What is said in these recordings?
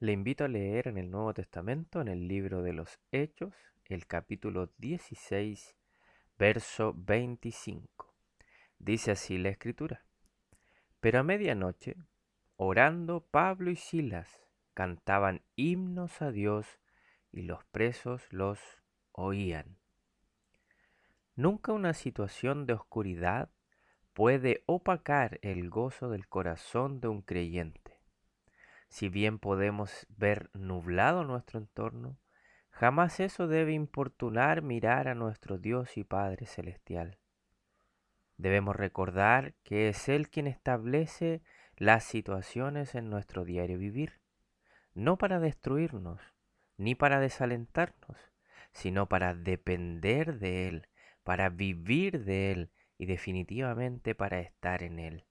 Le invito a leer en el Nuevo Testamento, en el libro de los Hechos, el capítulo 16, verso 25. Dice así la escritura. Pero a medianoche, orando Pablo y Silas, cantaban himnos a Dios y los presos los oían. Nunca una situación de oscuridad puede opacar el gozo del corazón de un creyente si bien podemos ver nublado nuestro entorno, jamás eso debe importunar mirar a nuestro Dios y Padre Celestial. Debemos recordar que es Él quien establece las situaciones en nuestro diario vivir, no para destruirnos, ni para desalentarnos, sino para depender de Él, para vivir de Él y definitivamente para estar en Él.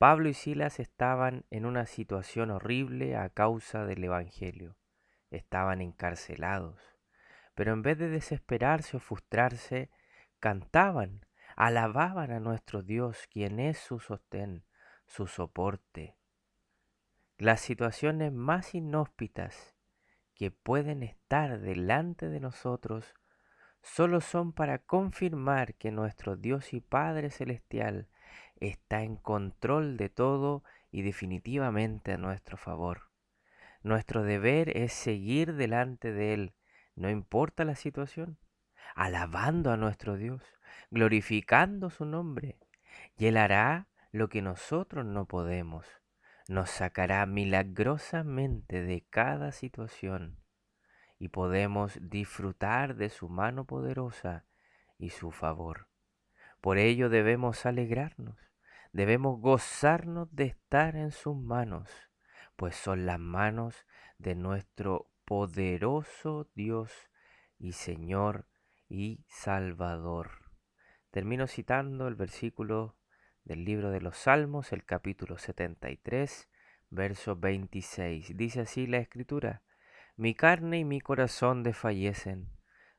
Pablo y Silas estaban en una situación horrible a causa del Evangelio. Estaban encarcelados. Pero en vez de desesperarse o frustrarse, cantaban, alababan a nuestro Dios, quien es su sostén, su soporte. Las situaciones más inhóspitas que pueden estar delante de nosotros solo son para confirmar que nuestro Dios y Padre Celestial está en control de todo y definitivamente a nuestro favor. Nuestro deber es seguir delante de Él, no importa la situación, alabando a nuestro Dios, glorificando su nombre, y Él hará lo que nosotros no podemos, nos sacará milagrosamente de cada situación y podemos disfrutar de su mano poderosa y su favor. Por ello debemos alegrarnos, debemos gozarnos de estar en sus manos, pues son las manos de nuestro poderoso Dios y Señor y Salvador. Termino citando el versículo del libro de los Salmos, el capítulo 73, verso 26. Dice así la escritura, mi carne y mi corazón desfallecen,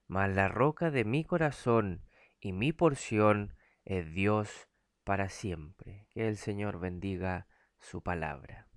mas la roca de mi corazón y mi porción es Dios para siempre. Que el Señor bendiga su palabra.